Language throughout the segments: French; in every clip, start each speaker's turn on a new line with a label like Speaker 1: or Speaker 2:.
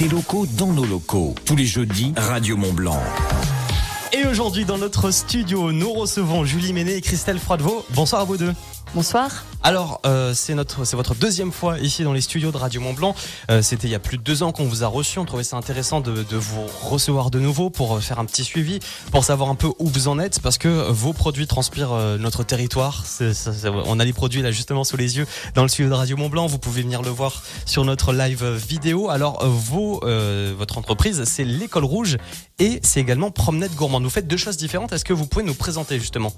Speaker 1: des locaux dans nos locaux. Tous les jeudis, Radio Mont Blanc.
Speaker 2: Et aujourd'hui, dans notre studio, nous recevons Julie Ménet et Christelle Froidevaux. Bonsoir à vous deux.
Speaker 3: Bonsoir.
Speaker 2: Alors, euh, c'est votre deuxième fois ici dans les studios de Radio Mont Blanc. Euh, c'était il y a plus de deux ans qu'on vous a reçu. On trouvait ça intéressant de, vous recevoir de nouveau pour euh, faire un petit suivi, pour savoir un peu où vous en êtes, parce que vos produits transpirent notre territoire. On a les produits là justement sous les yeux dans le studio de Radio Mont Blanc. Vous pouvez venir le voir sur notre live vidéo. Alors, vos, votre entreprise, c'est l'école rouge et c'est également Promenade Gourmande. Vous faites deux choses différentes. Est-ce que vous pouvez nous présenter justement?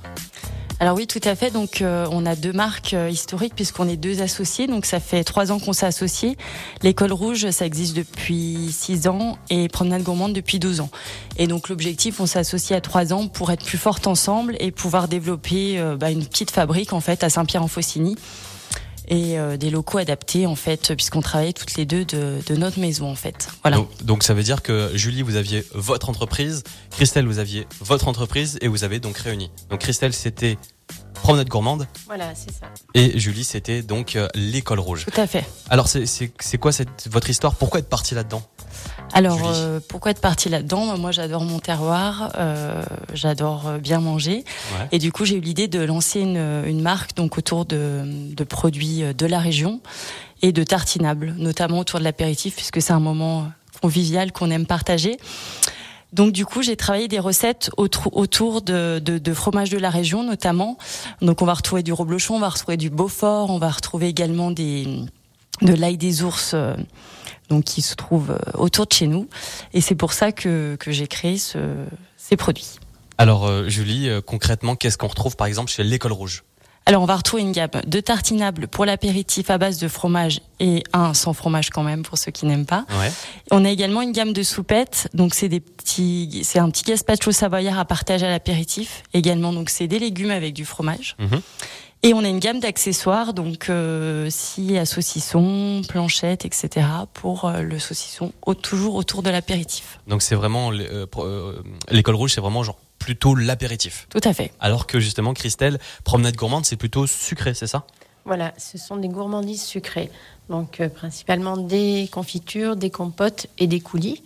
Speaker 3: Alors oui, tout à fait. Donc on a deux marques historiques puisqu'on est deux associés. Donc ça fait trois ans qu'on s'est associés. L'école rouge, ça existe depuis six ans et Promenade Gourmande depuis 12 ans. Et donc l'objectif, on s'est associé à trois ans pour être plus fortes ensemble et pouvoir développer euh, bah, une petite fabrique en fait à Saint-Pierre-en-Faucigny et euh, des locaux adaptés en fait puisqu'on travaillait toutes les deux de, de notre maison en fait. Voilà.
Speaker 2: Donc, donc, ça veut dire que Julie vous aviez votre entreprise, Christelle vous aviez votre entreprise et vous avez donc réuni. Donc Christelle c'était Promenade Gourmande
Speaker 3: Voilà, c'est ça.
Speaker 2: et Julie c'était donc euh, l'école rouge.
Speaker 3: Tout à fait.
Speaker 2: Alors c'est c'est c'est quoi cette votre histoire? Pourquoi être parti là-dedans?
Speaker 3: Alors, euh, pourquoi être parti là-dedans? Moi, j'adore mon terroir, euh, j'adore bien manger.
Speaker 2: Ouais.
Speaker 3: Et du coup, j'ai eu l'idée de lancer une, une marque donc autour de, de produits de la région et de tartinables, notamment autour de l'apéritif, puisque c'est un moment convivial qu'on aime partager. Donc du coup, j'ai travaillé des recettes autour de, de, de fromages de la région, notamment. Donc on va retrouver du reblochon, on va retrouver du Beaufort, on va retrouver également de l'ail des ours, euh, donc qui se trouve euh, autour de chez nous. Et c'est pour ça que, j'ai créé ce, ces produits.
Speaker 2: Alors euh, Julie, concrètement, qu'est-ce qu'on retrouve par exemple chez l'école rouge?
Speaker 3: Alors, on va retrouver une gamme de tartinables pour l'apéritif à base de fromage et un sans fromage quand même pour ceux qui n'aiment pas.
Speaker 2: Ouais.
Speaker 3: On a également une gamme de soupettes. Donc, c'est des petits, c'est un petit gazpacho savoyard à partager à l'apéritif. Également, donc, c'est des légumes avec du fromage.
Speaker 2: Mhm.
Speaker 3: Et on a une gamme d'accessoires, donc euh, scie à saucisson, planchette, etc. pour euh, le saucisson, au- toujours autour de l'apéritif.
Speaker 2: Donc c'est vraiment euh, euh, l'école rouge, c'est vraiment genre plutôt l'apéritif.
Speaker 3: Tout à fait.
Speaker 2: Alors que justement Christelle, promenade gourmande, c'est plutôt sucré, c'est ça?
Speaker 4: Voilà, ce sont des gourmandises sucrées. Donc, euh, principalement des confitures, des compotes et des coulis.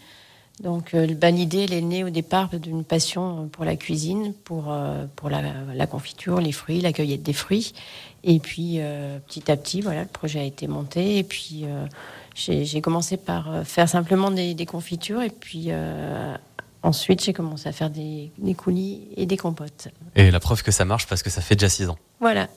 Speaker 4: Donc, euh, bah, l'idée, elle est née au départ d'une passion pour la cuisine, pour, euh, pour la, la confiture, les fruits, la cueillette des fruits. Et puis, euh, petit à petit, voilà, le projet a été monté. Et puis, euh, j'ai commencé par faire simplement des, des confitures. Et puis, euh, ensuite, j'ai commencé à faire des, des coulis et des compotes.
Speaker 2: Et la preuve que ça marche parce que ça fait déjà 6 ans.
Speaker 4: Voilà.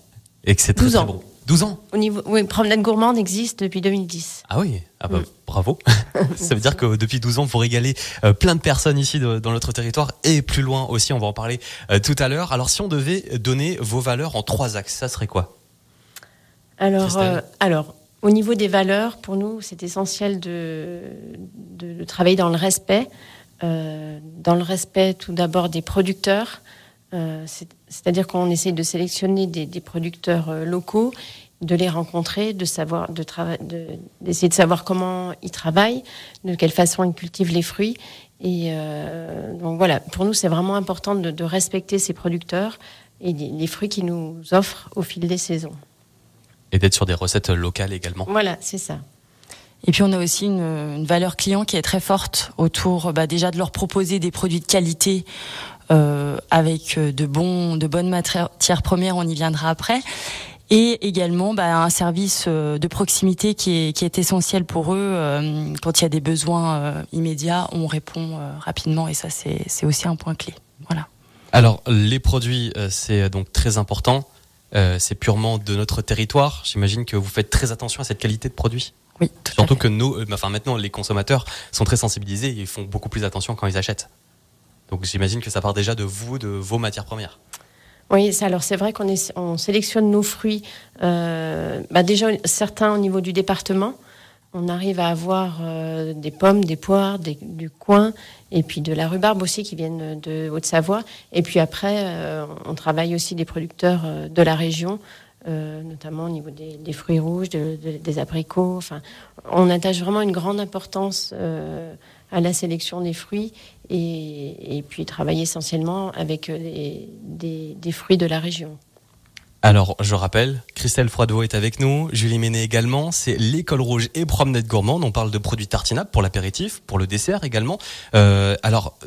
Speaker 2: Et que c'est très,
Speaker 4: 12
Speaker 2: très
Speaker 4: ans.
Speaker 2: bon. 12 ans
Speaker 4: Au niveau, oui, Promenade Gourmande existe depuis 2010.
Speaker 2: Ah oui, ah bah,
Speaker 4: Mm.
Speaker 2: bravo. ça veut dire que depuis 12 ans, vous régalez euh, plein de personnes ici de- dans notre territoire et plus loin aussi, on va en parler euh, tout à l'heure. Alors si on devait donner vos valeurs en trois axes, ça serait quoi?
Speaker 4: Alors, euh, alors, au niveau des valeurs, pour nous, c'est essentiel de, de, de travailler dans le respect. Euh, dans le respect, tout d'abord, des producteurs. Euh, c'est- C'est-à-dire qu'on essaye de sélectionner des, des producteurs euh, locaux, de les rencontrer, de savoir, de d'essayer de savoir comment ils travaillent, de quelle façon ils cultivent les fruits. Et euh, donc voilà, pour nous, c'est vraiment important de, de respecter ces producteurs et les, les fruits qu'ils nous offrent au fil des saisons.
Speaker 2: Et d'être sur des recettes locales également.
Speaker 4: Voilà, c'est ça.
Speaker 3: Et puis on a aussi une, valeur client qui est très forte autour bah, déjà de leur proposer des produits de qualité euh, avec euh, de bons, de bonnes matières premières. On y viendra après. Et également bah, un service euh, de proximité qui est, qui est essentiel pour eux. quand il y a des besoins immédiats, on répond rapidement et ça c'est aussi un point clé. Voilà.
Speaker 2: Alors, les produits, c'est donc très important. C'est purement de notre territoire. J'imagine que vous faites très attention à cette qualité de produit.
Speaker 3: Oui, tout à
Speaker 2: Surtout
Speaker 3: fait.
Speaker 2: que nos, euh, enfin maintenant, les consommateurs sont très sensibilisés et ils font beaucoup plus attention quand ils achètent. Donc j'imagine que ça part déjà de vous, de vos matières premières.
Speaker 4: Oui, alors c'est vrai qu'on on sélectionne nos fruits, euh, bah déjà certains au niveau du département. On arrive à avoir euh, des pommes, des poires, des- du coin, et puis de la rhubarbe aussi qui viennent de Haute-Savoie. Et puis après, euh, on travaille aussi des producteurs euh, de la région, euh, notamment au niveau des, fruits rouges, de- de- des abricots. Enfin, on attache vraiment une grande importance euh, à la sélection des fruits et, puis travailler essentiellement avec euh, des, fruits de la région.
Speaker 2: Alors, je rappelle, Christelle Froidevaux est avec nous, Julie Ménet également. C'est l'école rouge et promenade gourmande. On parle de produits tartinables pour l'apéritif, pour le dessert également. Euh, alors,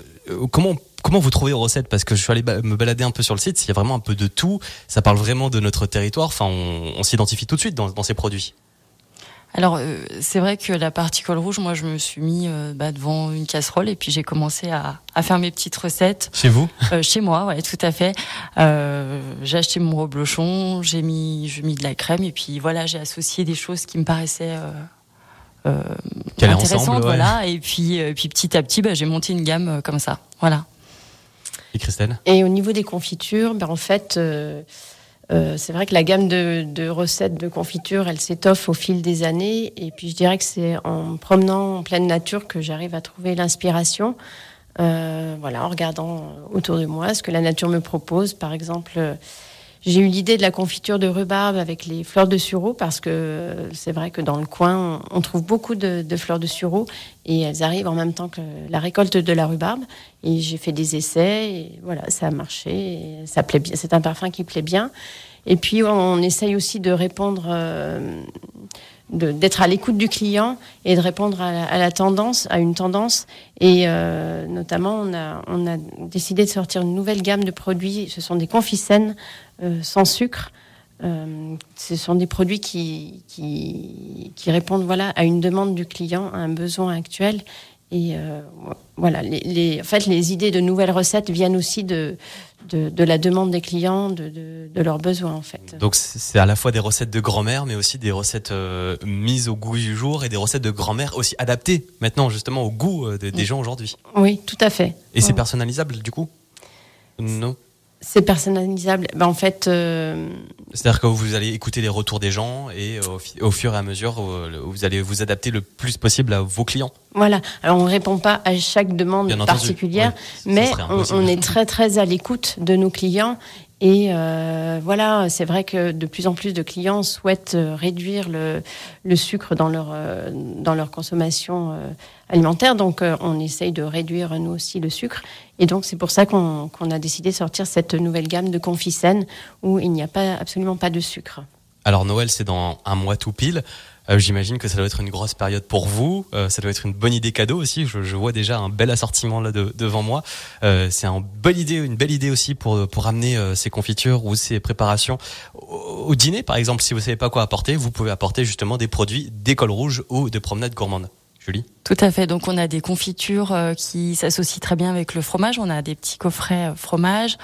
Speaker 2: comment comment vous trouvez vos recettes? Parce que je suis allé me balader un peu sur le site. Il y a vraiment un peu de tout. Ça parle vraiment de notre territoire. Enfin, on, s'identifie tout de suite dans ces produits.
Speaker 3: Alors euh, c'est vrai que la particule rouge, moi je me suis mis euh, bah, devant une casserole et puis j'ai commencé à, à, faire mes petites recettes.
Speaker 2: Chez vous?
Speaker 3: Euh, Chez moi, ouais, tout à fait. j'ai acheté mon reblochon, j'ai mis, j'ai mis de la crème et puis voilà, j'ai associé des choses qui me paraissaient intéressantes, voilà. Et puis, puis petit à petit, bah, j'ai monté une gamme comme ça, voilà.
Speaker 2: Et Christelle?
Speaker 4: Et au niveau des confitures, ben en fait. Euh, c'est vrai que la gamme de, recettes de confiture, elle s'étoffe au fil des années. Et puis je dirais que c'est en promenant en pleine nature que j'arrive à trouver l'inspiration. Euh, voilà, en regardant autour de moi ce que la nature me propose. Par exemple, j'ai eu l'idée de la confiture de rhubarbe avec les fleurs de sureau parce que c'est vrai que dans le coin, on trouve beaucoup de, fleurs de sureau et elles arrivent en même temps que la récolte de la rhubarbe. Et j'ai fait des essais et voilà, ça a marché. ça plaît bien. C'est un parfum qui plaît bien. Et puis on essaye aussi de répondre. Euh, d'être à l'écoute du client et de répondre à la, tendance, à une tendance. Et euh, notamment, on a, on a décidé de sortir une nouvelle gamme de produits. Ce sont des confisènes euh, sans sucre. Euh, ce sont des produits qui, qui, qui, répondent voilà, à une demande du client, à un besoin actuel. Et euh, voilà, les, les, en fait, les idées de nouvelles recettes viennent aussi de, de, de la demande des clients, de, de, de, leurs besoins en fait.
Speaker 2: Donc c'est à la fois des recettes de grand-mère, mais aussi des recettes mises au goût du jour et des recettes de grand-mère aussi adaptées maintenant justement au goût des gens aujourd'hui.
Speaker 4: Oui, tout à fait.
Speaker 2: Et c'est personnalisable du coup? Non
Speaker 4: c'est personnalisable. Ben, en fait. Euh,
Speaker 2: C'est-à-dire que vous allez écouter les retours des gens et au, fur et à mesure, vous allez vous adapter le plus possible à vos clients.
Speaker 4: Voilà. Alors on ne répond pas à chaque demande particulière, mais on, est très très à l'écoute de nos clients et euh, voilà, c'est vrai que de plus en plus de clients souhaitent euh, réduire le, le sucre dans leur, euh, dans leur consommation alimentaire. Donc, on essaye de réduire, nous aussi, le sucre. Et donc, c'est pour ça qu'on a décidé de sortir cette nouvelle gamme de confisen où il n'y a pas, absolument pas de sucre.
Speaker 2: Alors, Noël, c'est dans un mois tout pile. Euh, j'imagine que ça doit être une grosse période pour vous. Euh, ça doit être une bonne idée cadeau aussi. Je, vois déjà un bel assortiment là de, devant moi. Euh, c'est une belle idée aussi pour pour amener ces confitures ou ces préparations au, dîner, par exemple. Si vous savez pas quoi apporter, vous pouvez apporter justement des produits d'école rouge ou de promenade gourmande. Julie
Speaker 3: Tout à fait. Donc on a des confitures qui s'associent très bien avec le fromage. On a des petits coffrets fromage.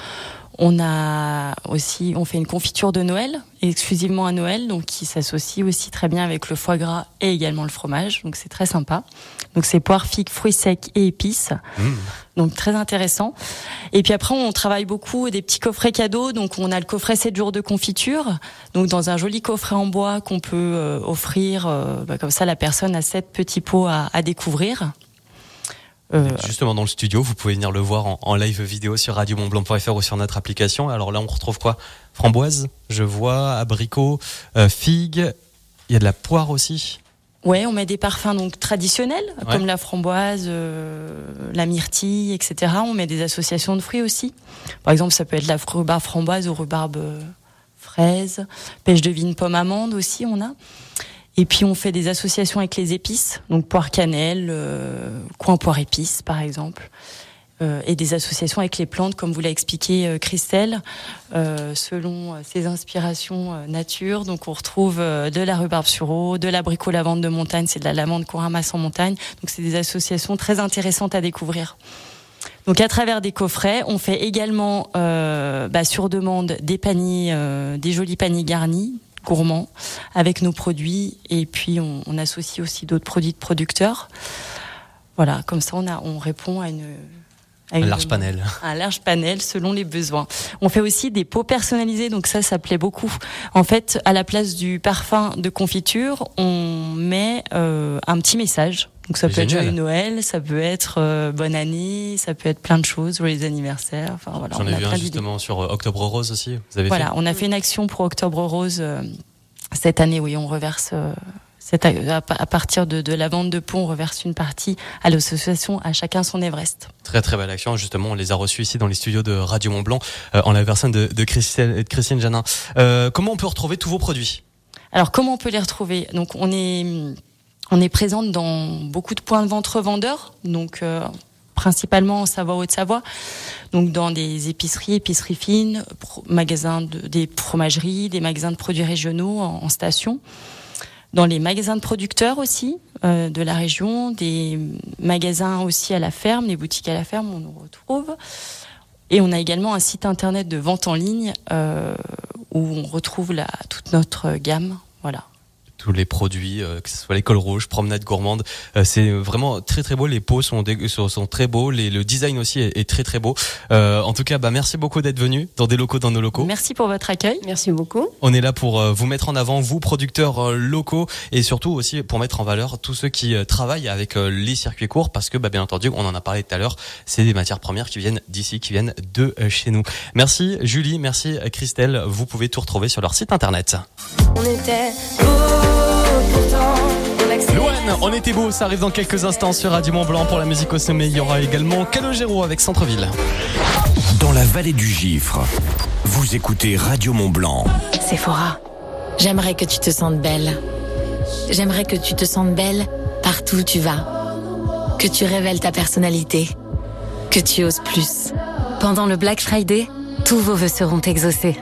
Speaker 3: On a aussi, on fait une confiture de Noël, exclusivement à Noël, donc qui s'associe aussi très bien avec le foie gras et également le fromage. Donc c'est très sympa. Donc c'est poire, figues, fruits secs et épices. Mmh. Donc très intéressant. Et puis après, on travaille beaucoup des petits coffrets cadeaux. Donc on a le coffret 7 jours de confiture. Donc dans un joli coffret en bois qu'on peut euh, offrir, euh, bah, comme ça la personne a sept petits pots à, à découvrir.
Speaker 2: Euh, Justement dans le studio, vous pouvez venir le voir en, live vidéo sur radiomontblanc.fr ou sur notre application. Alors là, on retrouve quoi? Framboise, je vois, abricot, euh, figue. Il y a de la poire aussi.
Speaker 3: Ouais, on met des parfums donc traditionnels comme la framboise, euh, la myrtille, etc. On met des associations de fruits aussi. Par exemple, ça peut être la rhubarbe framboise ou rhubarbe fraise, pêche de vigne, pomme amande aussi. On a. Et puis on fait des associations avec les épices, donc poire cannelle, euh, coin poire épice par exemple, euh, et des associations avec les plantes, comme vous l'a expliqué euh, Christelle, selon ses inspirations nature. Donc on retrouve de la rhubarbe sureau, de l'abricot lavande de montagne, c'est de la lavande qu'on montagne. Donc c'est des associations très intéressantes à découvrir. Donc à travers des coffrets, on fait également bah, sur demande des paniers, des jolis paniers garnis gourmand avec nos produits et puis on, associe aussi d'autres produits de producteurs. Voilà, comme ça on, a, on répond à une
Speaker 2: un large panel.
Speaker 3: Un large panel selon les besoins. On fait aussi des pots personnalisés, donc ça, ça plaît beaucoup. En fait, à la place du parfum de confiture, on met euh, un petit message. Donc ça peut être Joyeux Noël, ça peut être euh, Bonne année, ça peut être plein de choses, les anniversaires. Enfin voilà.
Speaker 2: J'en ai vu un justement sur euh, Octobre Rose aussi.
Speaker 3: Vous avez voilà, on a fait une action pour Octobre Rose cette année. Oui, on reverse c'est à, partir de, la vente de pots, on reverse une partie à l'association, à chacun son Everest.
Speaker 2: Très très belle action. Justement, on les a reçus ici dans les studios de Radio Mont Blanc euh, en la personne de, de, Christiane, de Christiane Janin. Euh, comment on peut retrouver tous vos produits?
Speaker 3: Alors comment on peut les retrouver? Donc on est on est présente dans beaucoup de points de vente revendeurs, donc euh, principalement en Savoie Haute-Savoie, donc dans des épiceries, épiceries fines, magasins de, des fromageries, des magasins de produits régionaux en station dans les magasins de producteurs aussi euh, de la région, des magasins aussi à la ferme, les boutiques à la ferme, on nous retrouve. Et on a également un site internet de vente en ligne euh, où on retrouve toute notre gamme. Voilà
Speaker 2: tous les produits, euh, que ce soit l'école rouge, promenade gourmande. Euh, c'est vraiment très très beau. Les pots sont, sont, très beaux. Les, le design aussi est, très très beau. Euh, en tout cas, bah, merci beaucoup d'être venu dans des locaux, dans nos locaux.
Speaker 3: Merci pour votre accueil.
Speaker 4: Merci beaucoup.
Speaker 2: On est là pour vous mettre en avant, vous producteurs locaux, et surtout aussi pour mettre en valeur tous ceux qui travaillent avec les circuits courts, parce que bah, bien entendu, on en a parlé tout à l'heure, c'est des matières premières qui viennent d'ici, qui viennent de chez nous. Merci Julie, merci Christelle. Vous pouvez tout retrouver sur leur site internet. On était On était beau, ça arrive dans quelques instants sur Radio Mont Blanc pour la musique au sommet. Il y aura également Calogero avec Centreville.
Speaker 1: Dans la vallée du Gifre, vous écoutez Radio Mont Blanc.
Speaker 5: Sephora, j'aimerais que tu te sentes belle. J'aimerais que tu te sentes belle partout où tu vas. Que tu révèles ta personnalité. Que tu oses plus. Pendant le Black Friday, tous vos vœux seront exaucés.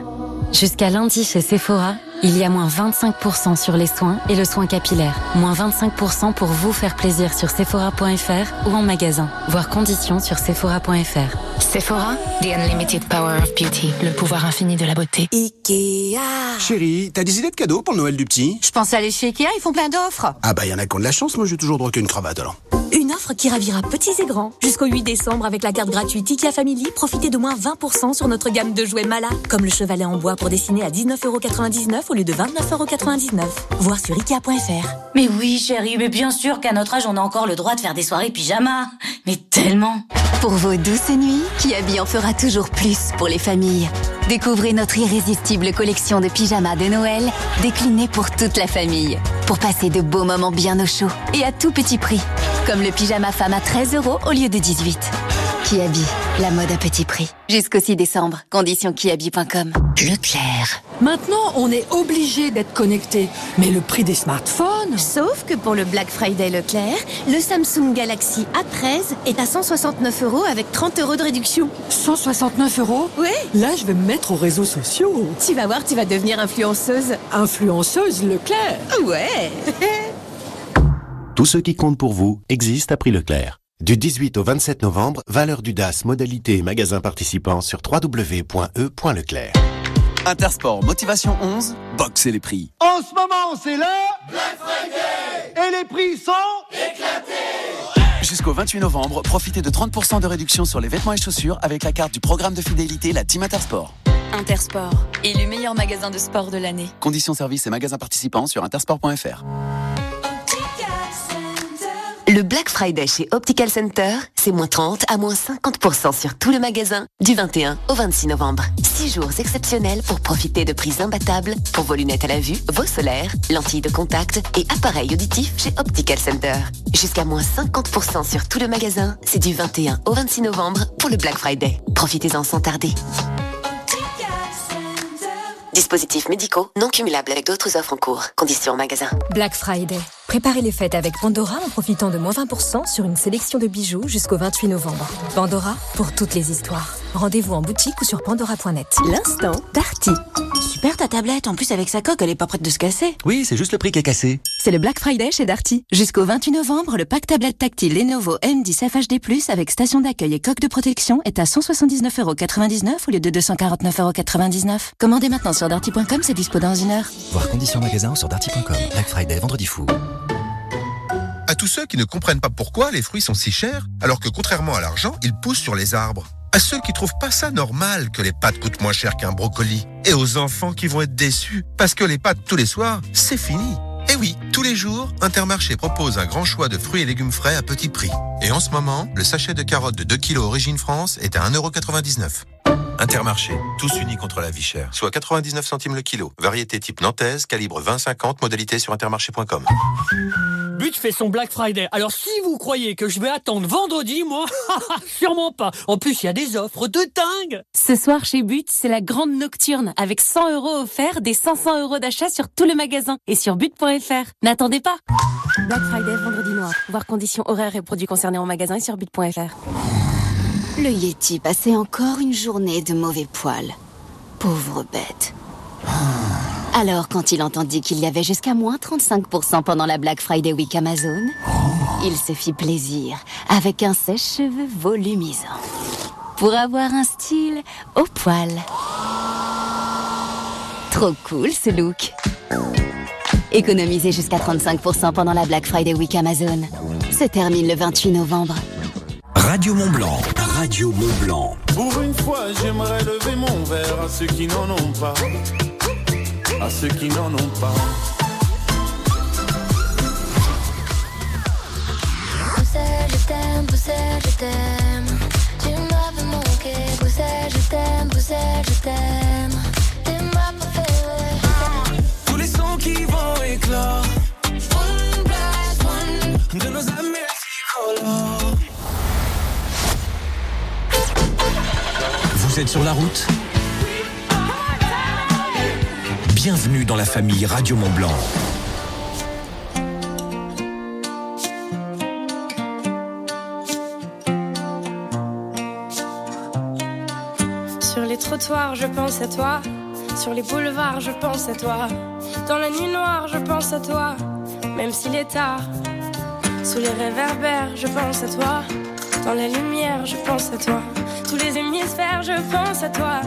Speaker 5: Jusqu'à lundi chez Sephora, il y a moins 25% sur les soins et le soin capillaire. Moins 25% pour vous faire plaisir sur sephora.fr ou en magasin. Voir conditions sur sephora.fr. Sephora, the unlimited power of beauty. Le pouvoir infini de la beauté.
Speaker 6: Ikea. Chérie, t'as des idées de cadeaux pour le Noël du petit?
Speaker 7: Je pense aller chez Ikea, ils font plein d'offres.
Speaker 6: Ah bah y en a qui ont de la chance, moi j'ai toujours droit qu'une cravate alors.
Speaker 7: Une offre qui ravira petits et grands. Jusqu'au 8 décembre, avec la carte gratuite IKEA Family, profitez de moins 20% sur notre gamme de jouets Mala, comme le chevalet en bois pour dessiner à 19,99€ au lieu de 29,99€. Voir sur Ikea.fr.
Speaker 8: Mais oui, chérie, mais bien sûr qu'à notre âge, on a encore le droit de faire des soirées pyjama. Mais tellement
Speaker 9: Pour vos douces nuits, Kiabi en fera toujours plus pour les familles. Découvrez notre irrésistible collection de pyjamas de Noël, déclinée pour toute la famille. Pour passer de beaux moments bien au chaud et à tout petit prix. Comme le pyjama femme à 13 euros au lieu de 18. Kiabi, la mode à petit prix. Jusqu'au 6 décembre. Condition kiabi.com.
Speaker 10: Leclerc. Maintenant, on est obligé d'être connecté. Mais le prix des smartphones?
Speaker 11: Sauf que pour le Black Friday Leclerc, le Samsung Galaxy A13 est à 169 euros avec 30 euros de réduction.
Speaker 10: 169 euros?
Speaker 11: Oui.
Speaker 10: Là, je vais me mettre aux réseaux sociaux.
Speaker 11: Tu vas voir, tu vas devenir influenceuse.
Speaker 10: Influenceuse Leclerc
Speaker 11: Ouais.
Speaker 12: Tout ce qui compte pour vous existe à prix Leclerc. Du 18 au 27 novembre, valeur du DAS, modalité et magasin participant sur www.e.leclerc.
Speaker 13: Intersport Motivation 11, boxez les prix.
Speaker 14: En ce moment, c'est le Black Friday Et les prix sont éclatés
Speaker 13: Jusqu'au 28 novembre, profitez de 30% de réduction sur les vêtements et chaussures avec la carte du programme de fidélité La Team Intersport.
Speaker 5: Intersport, élu meilleur magasin de sport de l'année.
Speaker 13: Conditions services et magasins participants sur intersport.fr.
Speaker 9: Le Black Friday chez Optical Center, c'est moins 30 à moins 50% sur tout le magasin du 21 au 26 novembre. Six jours exceptionnels pour profiter de prix imbattables pour vos lunettes à la vue, vos solaires, lentilles de contact et appareils auditifs chez Optical Center. Jusqu'à moins 50% sur tout le magasin, c'est du 21 au 26 novembre pour le Black Friday. Profitez-en sans tarder. Dispositifs médicaux non cumulables avec d'autres offres en cours. Conditions magasin.
Speaker 15: Black Friday. Préparez les fêtes avec Pandora en profitant de moins 20% sur une sélection de bijoux jusqu'au 28 novembre. Pandora pour toutes les histoires. Rendez-vous en boutique ou sur pandora.net.
Speaker 16: L'instant Darty. Super ta tablette, en plus avec sa coque, elle est pas prête de se casser.
Speaker 17: Oui, c'est juste le prix qui est cassé.
Speaker 16: C'est le Black Friday chez Darty. Jusqu'au 28 novembre, le pack tablette tactile Lenovo M10 FHD+, avec station d'accueil et coque de protection est à 179,99€ au lieu de 249,99€. Commandez maintenant sur darty.com, c'est dispo dans une heure.
Speaker 17: Voir conditions magasin sur darty.com. Black Friday, vendredi fou.
Speaker 18: À tous ceux qui ne comprennent pas pourquoi les fruits sont si chers, alors que contrairement à l'argent, ils poussent sur les arbres à ceux qui trouvent pas ça normal que les pâtes coûtent moins cher qu'un brocoli, et aux enfants qui vont être déçus parce que les pâtes tous les soirs, c'est fini. Et oui, tous les jours, Intermarché propose un grand choix de fruits et légumes frais à petit prix. Et en ce moment, le sachet de carottes de 2 kg origine France est à 1,99€. Intermarché, tous unis contre la vie chère. Soit 99 centimes le kilo. Variété type nantaise, calibre 20-50, modalité sur intermarché.com.
Speaker 19: But fait son Black Friday. Alors si vous croyez que je vais attendre vendredi, moi, sûrement pas. En plus, il y a des offres de dingue.
Speaker 11: Ce soir chez But, c'est la grande nocturne avec 100 euros offerts, des 500 euros d'achat sur tout le magasin et sur but.fr. N'attendez pas. Black Friday, vendredi noir. Voir conditions horaires et produits concernés en magasin et sur but.fr.
Speaker 5: Le Yeti passait encore une journée de mauvais poils. Pauvre bête. Alors, quand il entendit qu'il y avait jusqu'à moins 35% pendant la Black Friday Week Amazon, il se fit plaisir avec un sèche-cheveux volumisant. Pour avoir un style au poil. Trop cool ce look. Économisez jusqu'à 35% pendant la Black Friday Week Amazon. Se termine le 28 novembre.
Speaker 1: Radio Mont Blanc, Radio Mont Blanc.
Speaker 14: Pour une fois, j'aimerais lever mon verre à ceux qui n'en ont pas. À ceux qui n'en ont pas.
Speaker 20: Poussez, je t'aime, poussez, je t'aime. Tu m'as fait manquer. Poussez, je t'aime, poussez, je t'aime. Tu m'as pas fait
Speaker 21: Tous les sons qui vont éclore. One blast, one de nos amis tricolores.
Speaker 1: Vous êtes sur la route Bienvenue dans la famille Radio Mont Blanc.
Speaker 22: Sur les trottoirs, je pense à toi. Sur les boulevards, je pense à toi. Dans la nuit noire, je pense à toi. Même s'il est tard. Sous les réverbères, je pense à toi. Dans la lumière, je pense à toi. Tous les hémisphères, je pense à toi.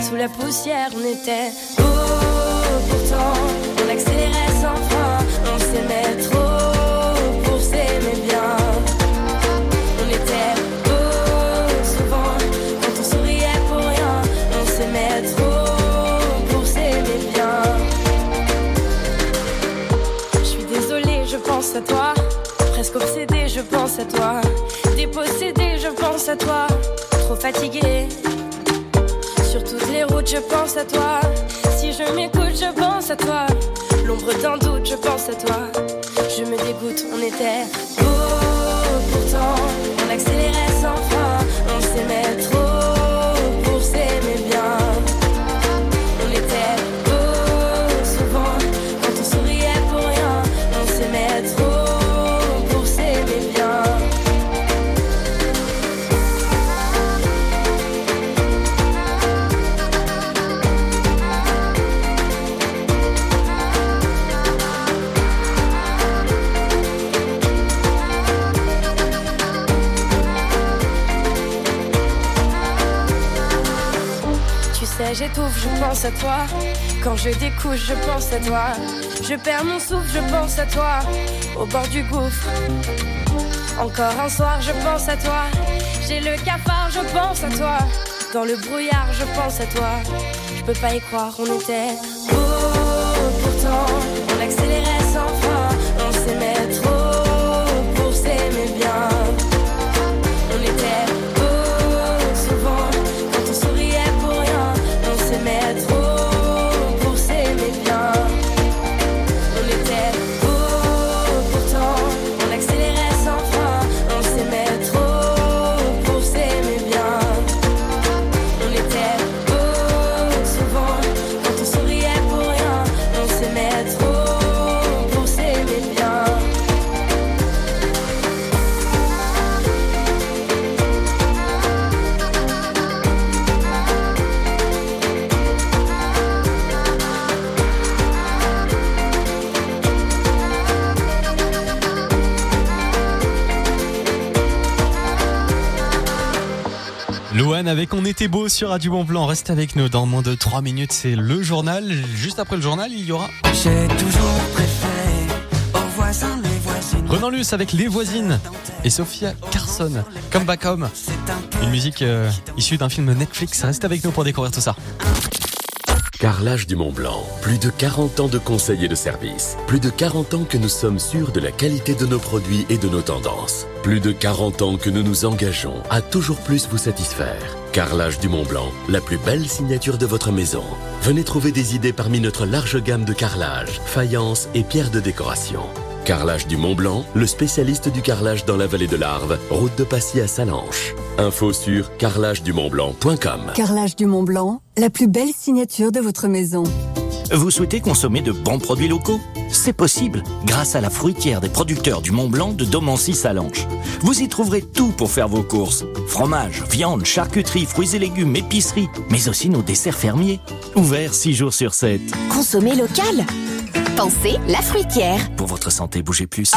Speaker 22: Sous la poussière, on était. Toi. Presque obsédée, je pense à toi. Dépossédée, je pense à toi. Trop fatiguée. Sur toutes les routes, je pense à toi. Je m'écoute, je pense à toi. L'ombre d'un doute, je pense à toi. Je me dégoûte, on était beau. Pourtant, on accélérait sans J'étouffe, je pense à toi. Quand je découche, je pense à toi. Je perds mon souffle, je pense à toi. Au bord du gouffre. Encore un soir, je pense à toi. J'ai le cafard, je pense à toi. Dans le brouillard, je pense à toi. Je peux pas y croire, on était beau. Pourtant, on accélérait
Speaker 2: Louane avec On était beau sur Radio Mont Blanc. Reste avec nous dans moins de 3 minutes. C'est le journal. Juste après le journal, il y aura
Speaker 21: J'ai toujours préféré aux voisins, les voisines.
Speaker 2: Renan Luce avec Les Voisines et Sophia Carson. Come Back Home. Une musique euh, issue d'un film Netflix. Reste avec nous pour découvrir tout ça.
Speaker 9: Carrelage du Mont Blanc. Plus de 40 ans de conseils et de services. Plus de 40 ans que nous sommes sûrs de la qualité de nos produits et de nos tendances. Plus de 40 ans que nous nous engageons à toujours plus vous satisfaire. Carrelage du Mont Blanc, la plus belle signature de votre maison. Venez trouver des idées parmi notre large gamme de carrelage, faïence et pierres de décoration. Carrelage du Mont Blanc, le spécialiste du carrelage dans la vallée de l'Arve, route de Passy à Salanches. Info sur carrelagedumontblanc.com.
Speaker 23: Carrelage du Mont Blanc, la plus belle signature de votre maison.
Speaker 1: Vous souhaitez consommer de bons produits locaux? C'est possible grâce à la fruitière des producteurs du Mont Blanc de Domancy-Salanches. Vous y trouverez tout pour faire vos courses. Fromage, viande, charcuterie, fruits et légumes, épicerie, mais aussi nos desserts fermiers. Ouverts 6 jours sur 7.
Speaker 5: Consommer local Pensez la fruitière.
Speaker 1: Pour votre santé, bougez plus.